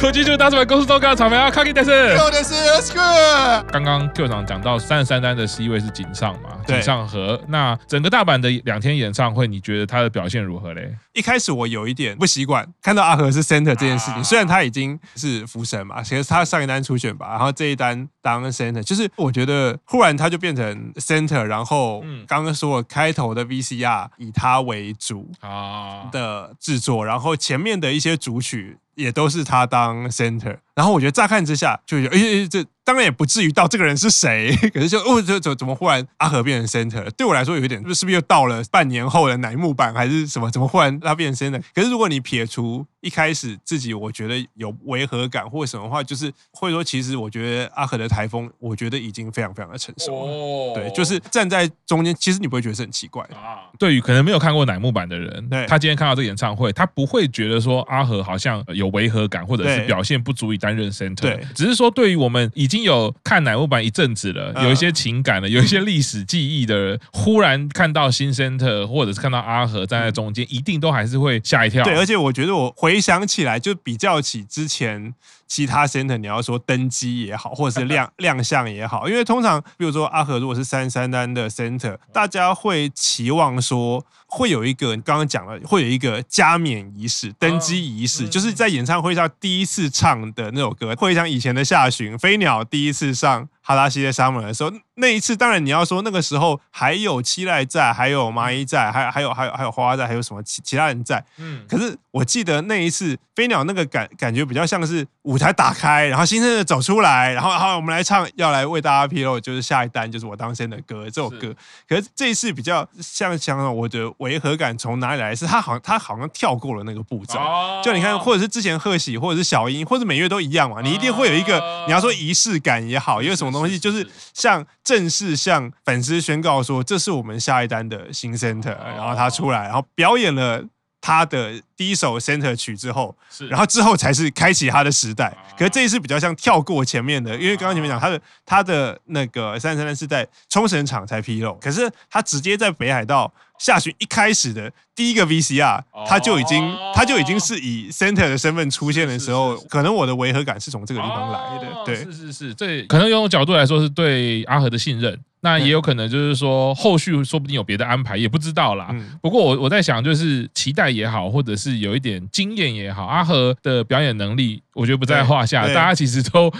动，现在国际就大出版公司都干草莓啊，卡基戴森。有的是 Square。刚刚 Q 长讲到三十三单的 C 位是井上嘛？对井上和那整个大阪的两天演唱会，你觉得他的表现如何嘞？一开始我有一点不习惯看到阿和是 Center 这件事情，啊、虽然他已经是福神嘛，其实他上一单初选吧，然后这一单当 Center，就是我觉得忽然他就变成 Center，然后刚刚说我开头的 VCR 以他为主啊的制作，然后前面的一些主曲也都是他当 Center，然后我觉得乍看之下就觉得，哎，这当然也不至于到这个人是谁，可是就哦，就怎怎么忽然阿和变成 Center？对我来说有一点，是不是又到了半年后的乃木坂还是什么？怎么忽然他变成 Center？可是如果你撇除一开始自己我觉得有违和感或什么话，就是会说，其实我觉得阿和的台风，我觉得已经非常非常的成熟了。哦，对，就是站在中间，其实你不会觉得是很奇怪啊。对于可能没有看过乃木坂的人，对，他今天看到这个演唱会，他不会觉得说阿和好像有违和感，或者是表现不足以担任 center。对，只是说对于我们已经有看乃木坂一阵子了，有一些情感了，有一些历史记忆的人，忽然看到新 center，或者是看到阿和站在中间，一定都还是会吓一跳。对，而且我觉得我回想起来，就比较起之前其他 center，你要说登机也好，或者是亮 亮相也好，因为通常比如说阿和如果是三三单的 center，大家会期望说。会有一个刚刚讲了，会有一个加冕仪式、登基仪式，就是在演唱会上第一次唱的那首歌。会像以前的夏巡，飞鸟第一次上哈拉西的 Summer 的时候，那一次当然你要说那个时候还有七濑在，还有麻衣在，还还有还有还有花花在，还有什么其其他人在。嗯，可是我记得那一次飞鸟那个感感觉比较像是舞台打开，然后新生的走出来，然后好我们来唱，要来为大家披露，就是下一单就是我当先的歌这首歌。可是这一次比较像像我的。违和感从哪里来？是他好像他好像跳过了那个步骤，就你看，或者是之前贺喜，或者是小英，或者每月都一样嘛。你一定会有一个，你要说仪式感也好，有什么东西，就是像正式向粉丝宣告说，这是我们下一单的新 center，然后他出来，然后表演了。他的第一首 center 曲之后，是，然后之后才是开启他的时代。可是这一次比较像跳过前面的，因为刚刚前面讲他的他的那个三三三是在冲绳场才披露，可是他直接在北海道下旬一开始的第一个 VCR，他就已经他就已经是以 center 的身份出现的时候，可能我的违和感是从这个地方来的。对，是是是，这可能用角度来说是对阿和的信任。那也有可能就是说，后续说不定有别的安排，也不知道啦。不过我我在想，就是期待也好，或者是有一点经验也好，阿和的表演能力，我觉得不在话下。大家其实都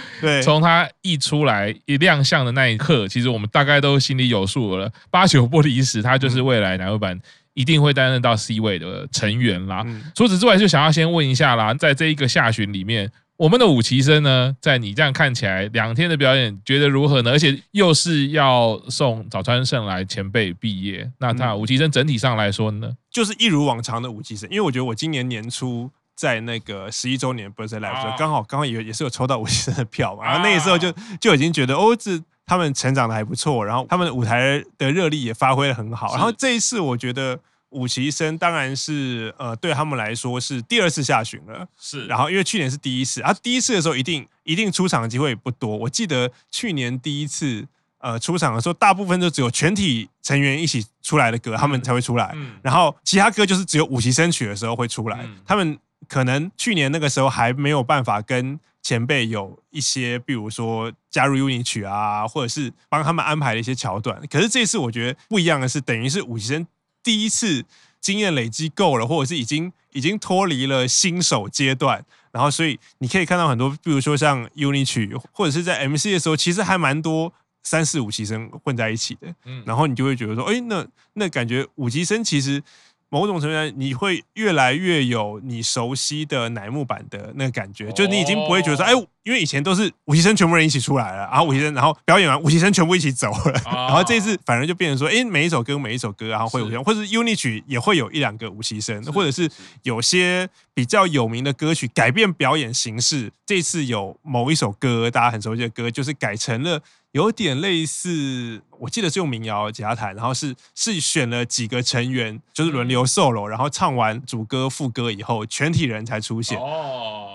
从他一出来一亮相的那一刻，其实我们大概都心里有数了。八九不离十，他就是未来乃木坂一定会担任到 C 位的成员啦。除此之外，就想要先问一下啦，在这一个下旬里面。我们的五期生呢，在你这样看起来，两天的表演觉得如何呢？而且又是要送早川圣来前辈毕业，那他五期生整体上来说呢，就是一如往常的五期生。因为我觉得我今年年初在那个十一周年 birthday live 的时候，刚好刚好也也是有抽到五期生的票嘛，然后那个时候就就已经觉得哦，这他们成长的还不错，然后他们的舞台的热力也发挥的很好，然后这一次我觉得。五期生当然是呃，对他们来说是第二次下旬了。是，然后因为去年是第一次，啊，第一次的时候一定一定出场的机会也不多。我记得去年第一次呃出场的时候，大部分都只有全体成员一起出来的歌，他们才会出来。嗯，然后其他歌就是只有五期生曲的时候会出来。他们可能去年那个时候还没有办法跟前辈有一些，比如说加入 UNI 曲啊，或者是帮他们安排的一些桥段。可是这次我觉得不一样的是，等于是五期生。第一次经验累积够了，或者是已经已经脱离了新手阶段，然后所以你可以看到很多，比如说像 UNI 曲，或者是在 MC 的时候，其实还蛮多三四五级生混在一起的，嗯，然后你就会觉得说，哎，那那感觉五级生其实。某种程度上，你会越来越有你熟悉的乃木坂的那个感觉，就是你已经不会觉得说，哎，因为以前都是五期生全部人一起出来了，然后五期生，然后表演完五期生全部一起走了，然后这一次反而就变成说，哎，每一首歌每一首歌，然后会有这样，或者是 UNI 曲也会有一两个五期生，或者是。有些比较有名的歌曲改变表演形式，这次有某一首歌大家很熟悉的歌，就是改成了。有点类似，我记得是用民谣吉他弹，然后是是选了几个成员，就是轮流 solo，然后唱完主歌副歌以后，全体人才出现。哦，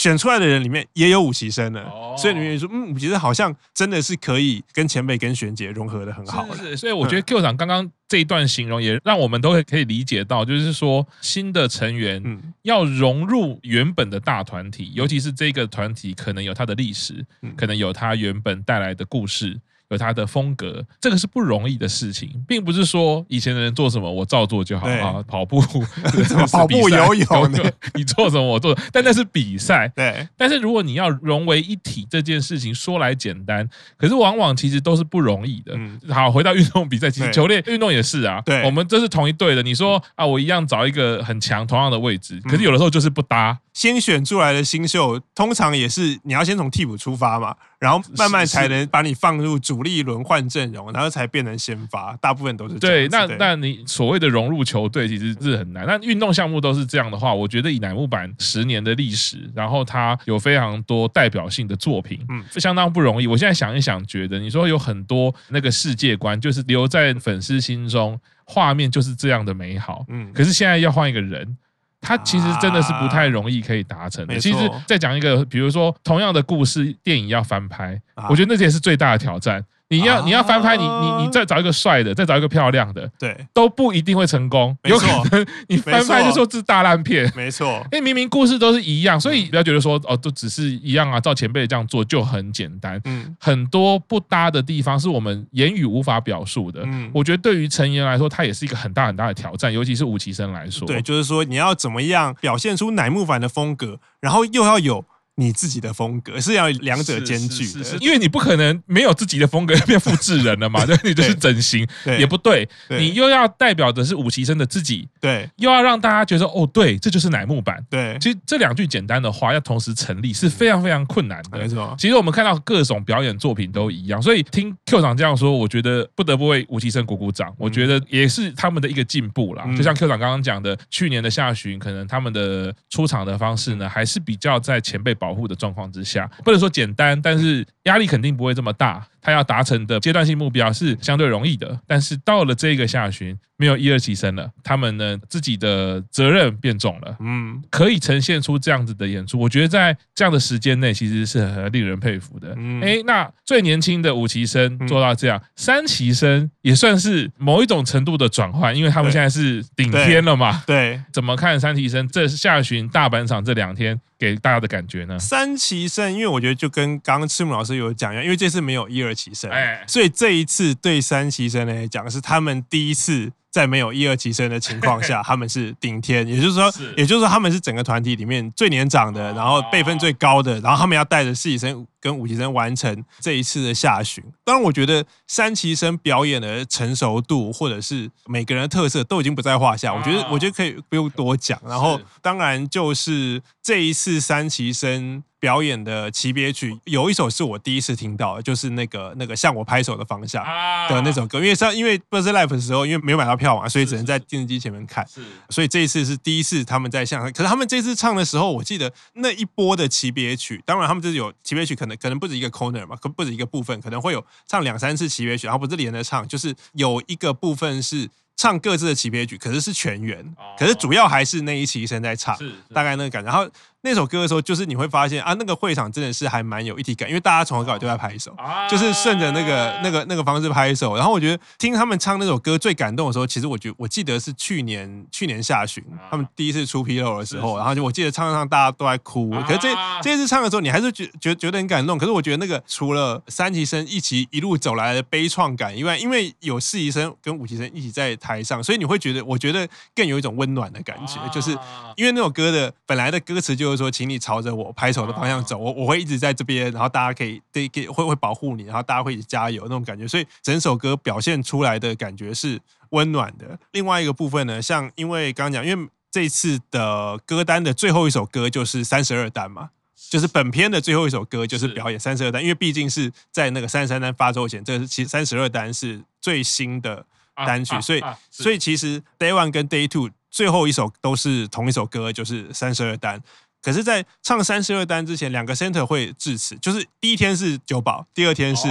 选出来的人里面也有五期生的，哦、所以你们说，嗯，五期生好像真的是可以跟前辈跟玄姐融合的很好的。是，是，所以我觉得 Q 长刚刚这一段形容也让我们都可以理解到，就是说新的成员要融入原本的大团体，尤其是这个团体可能有它的历史，可能有它原本带来的故事。有他的风格，这个是不容易的事情，并不是说以前的人做什么我照做就好啊。跑步，跑步、游泳，你做什么我做，但那是比赛。对，但是如果你要融为一体，这件事情说来简单，可是往往其实都是不容易的。好，回到运动比赛，其实球类运动也是啊。对，我们这是同一队的。你说啊，我一样找一个很强同样的位置，可是有的时候就是不搭。先选出来的新秀，通常也是你要先从替补出发嘛，然后慢慢才能把你放入主力轮换阵容，然后才变成先发。大部分都是这样。对，那那你所谓的融入球队，其实是很难。那运动项目都是这样的话，我觉得以乃木坂十年的历史，然后它有非常多代表性的作品，嗯，相当不容易。我现在想一想，觉得你说有很多那个世界观，就是留在粉丝心中，画面就是这样的美好，嗯。可是现在要换一个人。他其实真的是不太容易可以达成的。其实再讲一个，比如说同样的故事，电影要翻拍，我觉得那些是最大的挑战。你要你要翻拍，你你你再找一个帅的，再找一个漂亮的，对，都不一定会成功。有可能 你翻拍就说这是大烂片，没错。因为明明故事都是一样，所以不要觉得说哦，都只是一样啊，照前辈这样做就很简单。嗯，很多不搭的地方是我们言语无法表述的。嗯，我觉得对于成员来说，它也是一个很大很大的挑战，尤其是五期生来说。对，就是说你要怎么样表现出乃木坂的风格，然后又要有。你自己的风格是要两者兼具的，因为你不可能没有自己的风格变复制人了嘛，对，你就是整形也不对，你又要代表的是五期生的自己，对，又要让大家觉得哦，对，这就是乃木坂，对，其实这两句简单的话要同时成立是非常非常困难的，没错。其实我们看到各种表演作品都一样，所以听 Q 长这样说，我觉得不得不为五期生鼓鼓掌，我觉得也是他们的一个进步啦。就像 Q 长刚刚讲的，去年的下旬，可能他们的出场的方式呢，还是比较在前辈保保护的状况之。下不能说简单，但是压力肯定不会这么大。他要达成的阶段性目标是相对容易的，但是到了这个下旬，没有一二期生了，他们呢自己的责任变重了，嗯，可以呈现出这样子的演出，我觉得在这样的时间内其实是很令人佩服的。嗯，哎，那最年轻的五期生做到这样，三期生也算是某一种程度的转换，因为他们现在是顶天了嘛。对，怎么看三期生这下旬大阪场这两天给大家的感觉呢？三期生，因为我觉得就跟刚刚赤木老师有讲一样，因为这次没有一二期生，哎，所以这一次对三期生来讲是他们第一次。在没有一二期生的情况下，他们是顶天，也就是说，也就是说，他们是整个团体里面最年长的，然后辈分最高的，然后他们要带着四期生跟五期生完成这一次的下旬。当然，我觉得三期生表演的成熟度，或者是每个人的特色，都已经不在话下。我觉得，我觉得可以不用多讲。然后，当然就是这一次三期生。表演的级别曲有一首是我第一次听到的，就是那个那个向我拍手的方向的那首歌。因为上因为 BERST LIVE 的时候，因为没有买到票嘛，所以只能在电视机前面看。是，所以这一次是第一次他们在向，可是他们这次唱的时候，我记得那一波的级别曲，当然他们就是有级别曲，可能可能不止一个 corner 嘛，可不止一个部分，可能会有唱两三次级别曲，然后不是连着唱，就是有一个部分是。唱各自的级别曲，可是是全员，可是主要还是那一期生在唱，大概那个感觉。然后那首歌的时候，就是你会发现啊，那个会场真的是还蛮有一体感，因为大家从头到尾都在拍手，就是顺着那个那个那个方式拍手。然后我觉得听他们唱那首歌最感动的时候，其实我觉得我记得是去年去年下旬他们第一次出纰漏的时候，然后就我记得唱唱大家都在哭。可是这这次唱的时候，你还是觉觉觉得很感动。可是我觉得那个除了三级生一起一路走来的悲怆感以外，因为有四级生跟五级生一起在台上，所以你会觉得，我觉得更有一种温暖的感觉，就是因为那首歌的本来的歌词就是说，请你朝着我拍手的方向走，我我会一直在这边，然后大家可以对给会会保护你，然后大家会一起加油那种感觉，所以整首歌表现出来的感觉是温暖的。另外一个部分呢，像因为刚刚讲，因为这次的歌单的最后一首歌就是三十二单嘛，就是本片的最后一首歌就是表演三十二单，因为毕竟是在那个三十三单发售前，这是其实三十二单是最新的。单曲，所以所以其实 Day One 跟 Day Two 最后一首都是同一首歌，就是三十二单。可是，在唱三十二单之前，两个 center 会致辞，就是第一天是久保，第二天是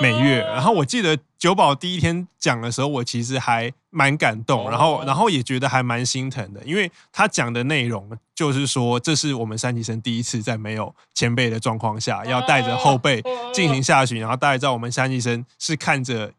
美月。然后我记得久保第一天讲的时候，我其实还蛮感动，然后然后也觉得还蛮心疼的，因为他讲的内容就是说，这是我们三级生第一次在没有前辈的状况下，要带着后辈进行下去，然后大家知道我们三级生是看着。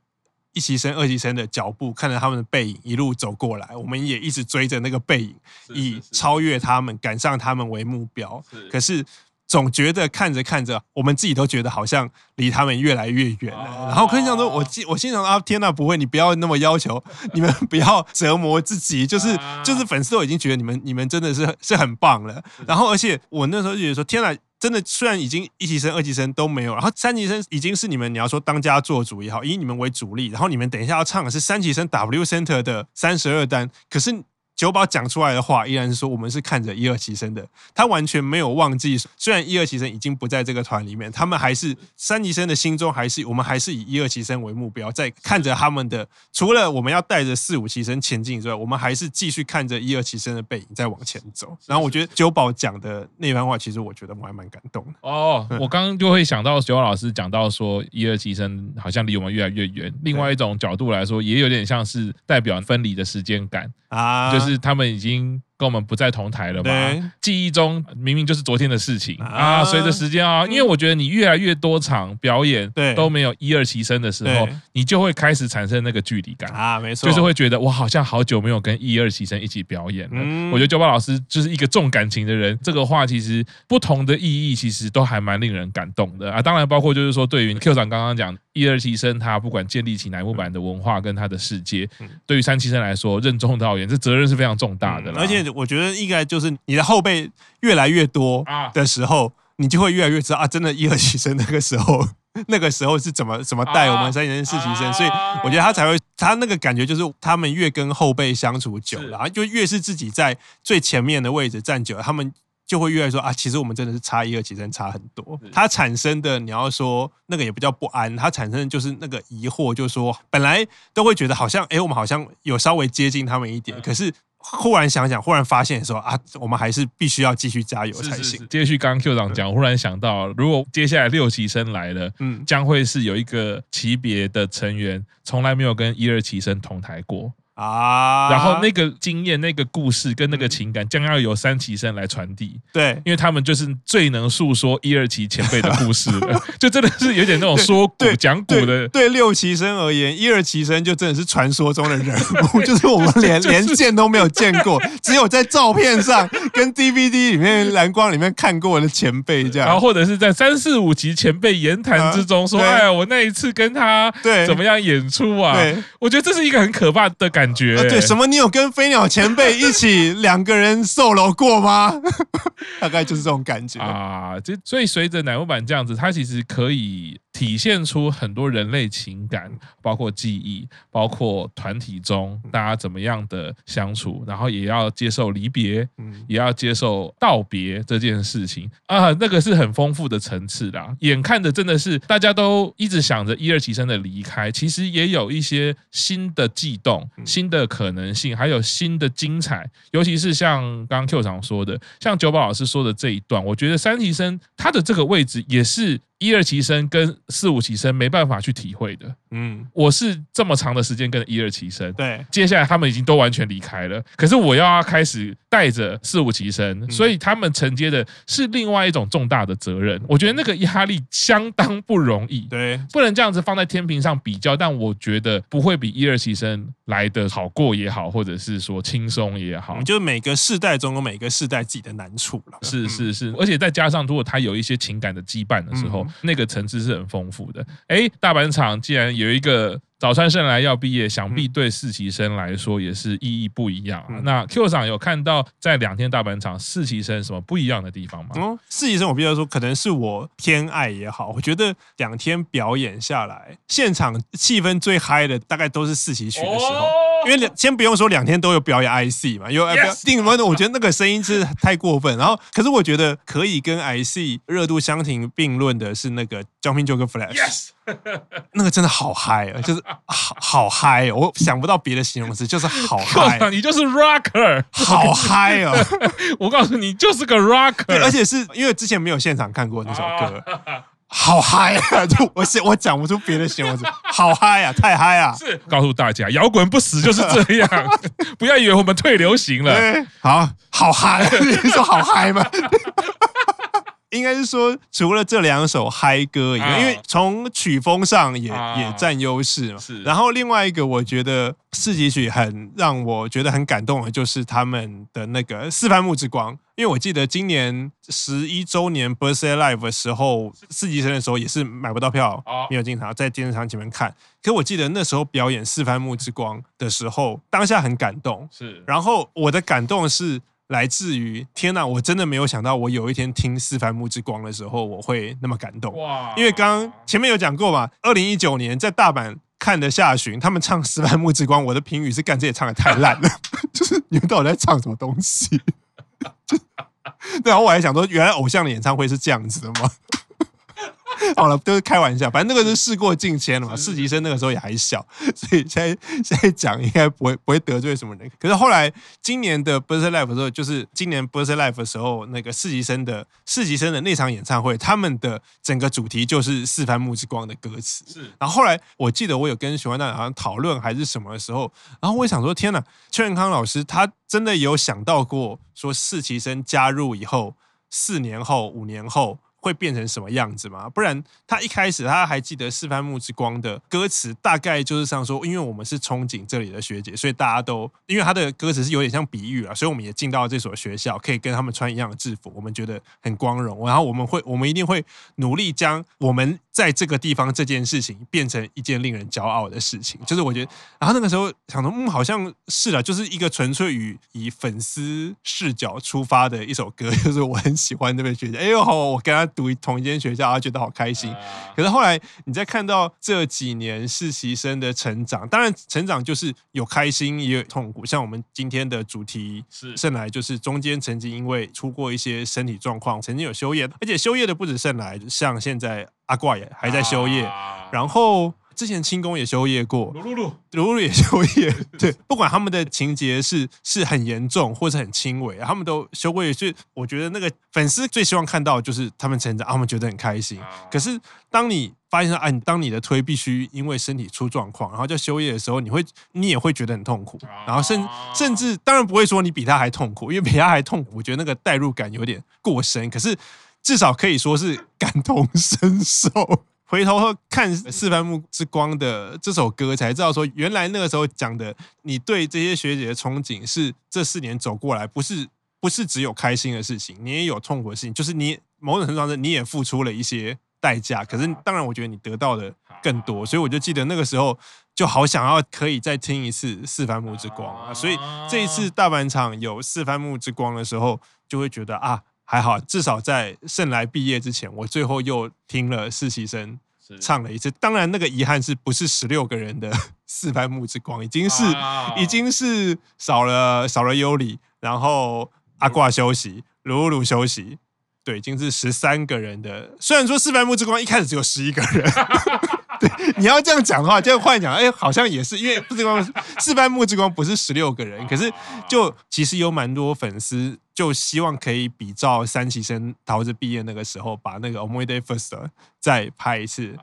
一期生、二期生的脚步，看着他们的背影一路走过来，我们也一直追着那个背影，以超越他们、赶上他们为目标。可是总觉得看着看着，我们自己都觉得好像离他们越来越远了。然后可以想说，我我心想啊，天哪，不会，你不要那么要求，你们不要 折磨自己，就是就是粉丝都已经觉得你们你们真的是是很棒了。然后而且我那时候就觉得说，天哪！真的，虽然已经一级生、二级生都没有，然后三级生已经是你们，你要说当家做主也好，以你们为主力，然后你们等一下要唱的是三级生 W Center 的三十二单，可是。久保讲出来的话依然是说，我们是看着一二期生的，他完全没有忘记。虽然一二期生已经不在这个团里面，他们还是三级生的心中还是我们还是以一二期生为目标，在看着他们的。除了我们要带着四五期生前进之外，我们还是继续看着一二期生的背影在往前走。然后我觉得九保讲的那番话，其实我觉得我还蛮感动的。哦，我刚刚就会想到九保老师讲到说，一二期生好像离我们越来越远。另外一种角度来说，也有点像是代表分离的时间感啊，就是是他们已经。跟我们不在同台了嘛？记忆中明明就是昨天的事情啊！随着时间啊，因为我觉得你越来越多场表演都没有一二期生的时候，你就会开始产生那个距离感啊，没错，就是会觉得我好像好久没有跟一二期生一起表演了。我觉得久保老师就是一个重感情的人，这个话其实不同的意义其实都还蛮令人感动的啊！当然，包括就是说，对于 Q 长刚刚讲一二期生，他不管建立起乃木坂的文化跟他的世界，对于三七生来说，任重道远，这责任是非常重大的，而且。我觉得应该就是你的后辈越来越多的时候，你就会越来越知道啊，真的，一二期生那个时候，那个时候是怎么怎么带我们三期生、四期生，所以我觉得他才会，他那个感觉就是他们越跟后辈相处久了，然后就越是自己在最前面的位置站久了，他们就会越来说啊，其实我们真的是差一二期生差很多。他产生的你要说那个也不叫不安，他产生的就是那个疑惑，就是说本来都会觉得好像哎，我们好像有稍微接近他们一点，可是。忽然想想，忽然发现说啊，我们还是必须要继续加油才行。接续刚刚 Q 长讲，忽然想到，如果接下来六期生来了，嗯，将会是有一个级别的成员从来没有跟一二期生同台过。啊，然后那个经验、那个故事跟那个情感，将要由三期生来传递。对，因为他们就是最能诉说一二期前辈的故事了，就真的是有点那种说古 讲古的。对六期生而言，一二期生就真的是传说中的人物，就是我们连连见都没有见过，只有在照片上跟 DVD 里面蓝光里面看过的前辈这样。然后或者是在三四五集前辈言谈之中说：“哎呀，我那一次跟他对怎么样演出啊？”我觉得这是一个很可怕的感觉。感觉、欸、对什么？你有跟飞鸟前辈一起两个人 solo 过吗？大概就是这种感觉啊。这所以随着乃木坂这样子，它其实可以。体现出很多人类情感，包括记忆，包括团体中大家怎么样的相处，然后也要接受离别，也要接受道别这件事情啊，那个是很丰富的层次啦。眼看着真的是大家都一直想着一二期生的离开，其实也有一些新的悸动、新的可能性，还有新的精彩。尤其是像刚刚 Q 长说的，像九宝老师说的这一段，我觉得三提生他的这个位置也是。一二期生跟四五期生没办法去体会的，嗯，我是这么长的时间跟一二期生，对，接下来他们已经都完全离开了，可是我要开始带着四五期生，所以他们承接的是另外一种重大的责任，我觉得那个压力相当不容易，对，不能这样子放在天平上比较，但我觉得不会比一二期生来的好过也好，或者是说轻松也好，就每个世代中有每个世代自己的难处了，是是是，而且再加上如果他有一些情感的羁绊的时候。那个层次是很丰富的。哎，大阪场既然有一个早川圣来要毕业，想必对实习生来说也是意义不一样啊。那 Q 厂有看到在两天大阪场实习生什么不一样的地方吗？嗯，实习生我必须说，可能是我偏爱也好，我觉得两天表演下来，现场气氛最嗨的大概都是四期曲的时候。因为 先不用说两天都有表演 IC 嘛，因为定温，我觉得那个声音是太过分。然后，可是我觉得可以跟 IC 热度相提并论的是那个 Jumping Joker Flash，那个真的好嗨啊，就是好好嗨，我想不到别的形容词，就是好嗨。你就是 rocker，好嗨哦！我告诉你，就是个 rocker，而且是因为之前没有现场看过那首歌。好嗨啊！就我我讲不出别的形容词，好嗨啊，太嗨啊！是告诉大家，摇滚不死就是这样，不要以为我们退流行了。好好嗨，你说好嗨吗？应该是说，除了这两首嗨歌以外，因为从曲风上也也占优势嘛。是。然后另外一个，我觉得四级曲很让我觉得很感动的，就是他们的那个四番木之光。因为我记得今年十一周年 Birthday Live 的时候，四级生的时候也是买不到票，没有进场，在电视上前面看。可我记得那时候表演四番木之光的时候，当下很感动。是。然后我的感动是。来自于天哪，我真的没有想到，我有一天听四番木之光的时候，我会那么感动。哇！因为刚刚前面有讲过嘛，二零一九年在大阪看的下旬，他们唱四番木之光，我的评语是干这也唱的太烂了，就是你们到底在唱什么东西？对，然后我还想说，原来偶像的演唱会是这样子的吗？好了，都是开玩笑，反正那个是事过境迁了嘛。实习生那个时候也还小，所以现在现在讲应该不会不会得罪什么人。可是后来今年的 Birthday Life 的时候，就是今年 Birthday Life 的时候，那个四级生的四级生的那场演唱会，他们的整个主题就是四番木之光的歌词。是，然后后来我记得我有跟熊安娜好像讨论还是什么的时候，然后我想说，天哪，邱元康老师他真的有想到过说实习生加入以后，四年后五年后。会变成什么样子吗？不然他一开始他还记得四番木之光的歌词，大概就是像说，因为我们是憧憬这里的学姐，所以大家都因为他的歌词是有点像比喻啊，所以我们也进到这所学校，可以跟他们穿一样的制服，我们觉得很光荣。然后我们会，我们一定会努力将我们在这个地方这件事情变成一件令人骄傲的事情。就是我觉得，然后那个时候想说，嗯，好像是了，就是一个纯粹以以粉丝视角出发的一首歌，就是我很喜欢那位学姐。哎呦，好，我跟他。读同一间学校，他觉得好开心。可是后来，你再看到这几年实习生的成长，当然成长就是有开心也有痛苦。像我们今天的主题是盛来，就是中间曾经因为出过一些身体状况，曾经有休业，而且休业的不止盛来，像现在阿怪也还在休业，然后。之前轻功也休业过，鲁鲁鲁鲁鲁也休业。对，不管他们的情节是是很严重或者很轻微，他们都休过业。所以我觉得那个粉丝最希望看到的就是他们成长，他们觉得很开心。可是当你发现说，哎，当你的推必须因为身体出状况，然后就休业的时候，你会你也会觉得很痛苦。然后甚甚至当然不会说你比他还痛苦，因为比他还痛苦，我觉得那个代入感有点过深。可是至少可以说是感同身受。回头看《四番木之光》的这首歌，才知道说，原来那个时候讲的，你对这些学姐的憧憬是这四年走过来，不是不是只有开心的事情，你也有痛苦的事情，就是你某种程度上你也付出了一些代价。可是，当然，我觉得你得到的更多，所以我就记得那个时候就好想要可以再听一次《四番木之光》啊。所以这一次大阪场有《四番木之光》的时候，就会觉得啊。还好，至少在圣来毕业之前，我最后又听了实习生唱了一次。当然，那个遗憾是不是十六个人的 四番木之光，已经是已经是少了少了尤里，然后阿挂休息，鲁鲁休息，对，已经是十三个人的。虽然说四番木之光一开始只有十一个人。对，你要这样讲的话，这样换讲，哎，好像也是，因为之光四班木之光不是十六个人，可是就其实有蛮多粉丝就希望可以比照三期生桃子毕业那个时候，把那个《o m o i Day First》再拍一次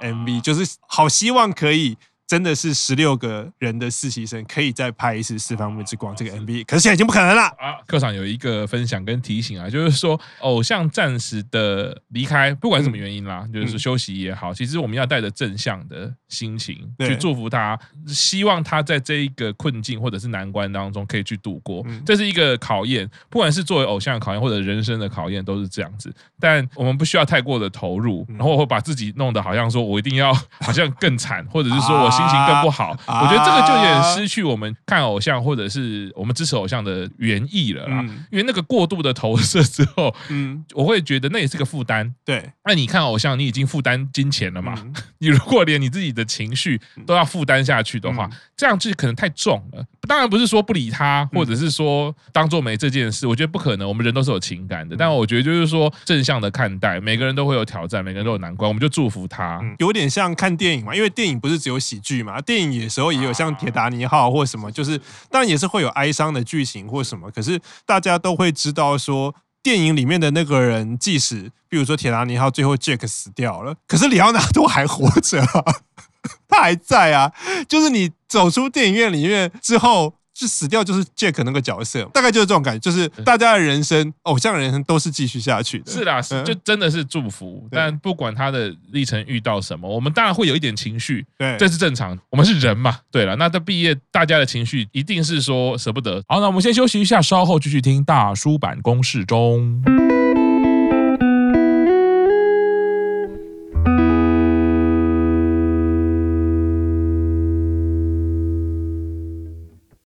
MV，就是好希望可以。真的是十六个人的实习生可以再拍一次《四番木之光》这个 MV，可是现在已经不可能了啊！课长有一个分享跟提醒啊，就是说偶像暂时的离开，不管什么原因啦，就是休息也好，其实我们要带着正向的心情去祝福他，希望他在这一个困境或者是难关当中可以去度过。这是一个考验，不管是作为偶像的考验或者人生的考验，都是这样子。但我们不需要太过的投入，然后会把自己弄得好像说我一定要好像更惨，或者是说我心。心情更不好。我觉得这个就有点失去我们看偶像或者是我们支持偶像的原意了啦。因为那个过度的投射之后，嗯，我会觉得那也是个负担。对，那你看偶像，你已经负担金钱了嘛？你如果连你自己的情绪都要负担下去的话，这样就可能太重了。当然不是说不理他，或者是说当做没这件事，我觉得不可能。我们人都是有情感的，但我觉得就是说正向的看待，每个人都会有挑战，每个人都有难关，我们就祝福他。有点像看电影嘛，因为电影不是只有喜剧嘛，电影有时候也有像《铁达尼号》或什么，就是当然也是会有哀伤的剧情或什么，可是大家都会知道说，电影里面的那个人，即使比如说铁达尼号最后 Jack 死掉了，可是里奥纳多还活着啊，他还在啊，就是你走出电影院里面之后。就死掉就是 Jack 那个角色，大概就是这种感觉，就是大家的人生，偶像的人生都是继续下去的。是啦，是就真的是祝福。但不管他的历程遇到什么，我们当然会有一点情绪，对，这是正常。我们是人嘛，对了。那他毕业，大家的情绪一定是说舍不得。好，那我们先休息一下，稍后继续听大叔坂工事中。